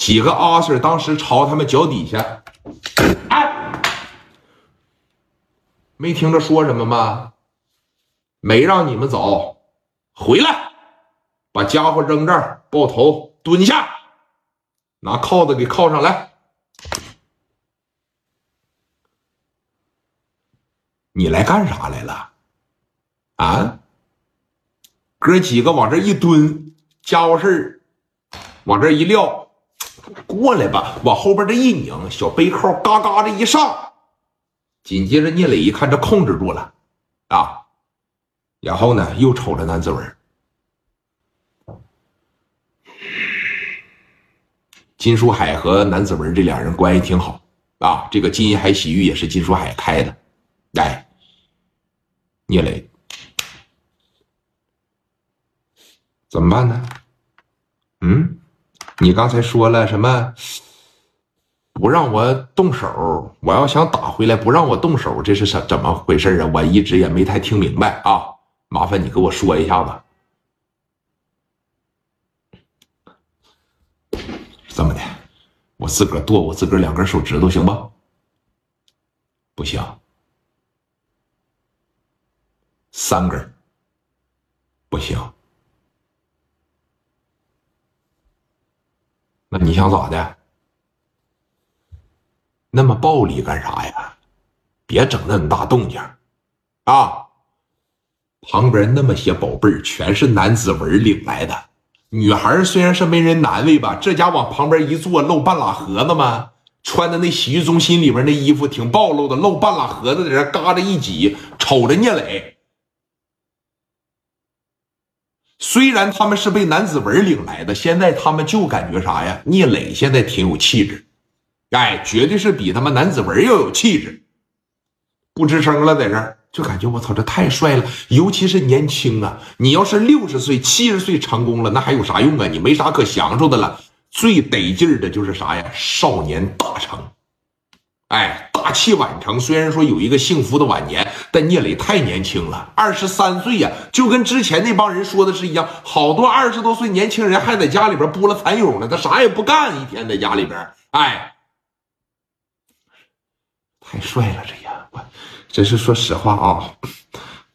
几个阿 Sir 当时朝他们脚底下，哎，没听着说什么吗？没让你们走，回来，把家伙扔这儿，抱头蹲下，拿铐子给铐上来。你来干啥来了？啊？哥几个往这一蹲，家伙事儿往这一撂，过来吧，往后边这一拧，小背扣嘎嘎的一上，紧接着聂磊一看这控制住了啊，然后呢又瞅着南子文，金书海和南子文这俩人关系挺好啊，这个金银海洗浴也是金书海开的，哎，聂磊。怎么办呢？嗯，你刚才说了什么？不让我动手，我要想打回来，不让我动手，这是什怎么回事啊？我一直也没太听明白啊！麻烦你给我说一下子。这么的，我自个儿剁我自个儿两根手指头行不？不行，三根不行。那你想咋的？那么暴力干啥呀？别整那么大动静啊！旁边那么些宝贝儿，全是男子文领来的。女孩虽然是没人难为吧，这家往旁边一坐，露半拉盒子吗？穿的那洗浴中心里边那衣服挺暴露的，露半拉盒子在这嘎着一挤，瞅着聂磊。虽然他们是被男子文领来的，现在他们就感觉啥呀？聂磊现在挺有气质，哎，绝对是比他妈男子文要有气质，不吱声了，在这儿就感觉我操，这太帅了，尤其是年轻啊！你要是六十岁、七十岁成功了，那还有啥用啊？你没啥可享受的了。最得劲儿的就是啥呀？少年大成，哎。大器晚成，虽然说有一个幸福的晚年，但聂磊太年轻了，二十三岁呀，就跟之前那帮人说的是一样。好多二十多岁年轻人还在家里边拨了蚕蛹呢，他啥也不干，一天在家里边，哎，太帅了，这呀，我真是说实话啊，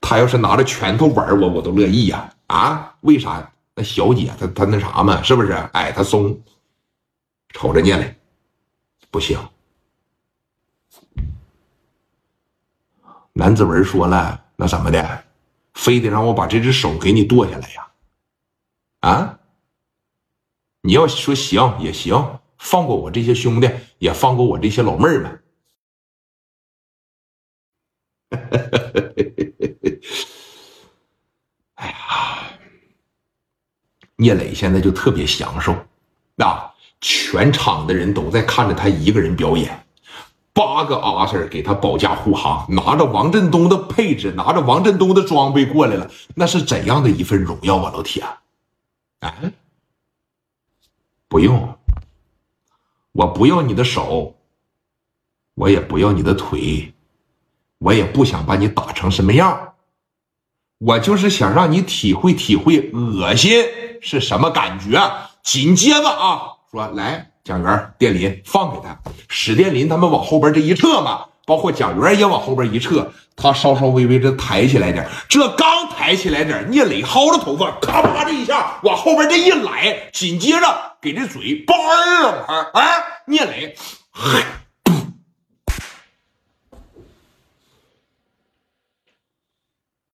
他要是拿着拳头玩我，我都乐意呀。啊，为啥？那小姐她她那啥嘛，是不是？哎，她松，瞅着聂磊，不行。南子文说了：“那怎么的，非得让我把这只手给你剁下来呀？啊？你要说行也行，放过我这些兄弟，也放过我这些老妹儿们。哎呀，聂磊现在就特别享受，啊，全场的人都在看着他一个人表演。”八个阿 Sir 给他保驾护航，拿着王振东的配置，拿着王振东的装备过来了，那是怎样的一份荣耀啊！老铁，哎，不用，我不要你的手，我也不要你的腿，我也不想把你打成什么样，我就是想让你体会体会恶心是什么感觉。紧接着啊，说来。蒋元、电林放给他，史电林他们往后边这一撤嘛，包括蒋元也往后边一撤，他稍稍微微这抬起来点，这刚抬起来点，聂磊薅着头发，咔吧这一下往后边这一来，紧接着给这嘴叭儿啊！哎，聂磊嗨。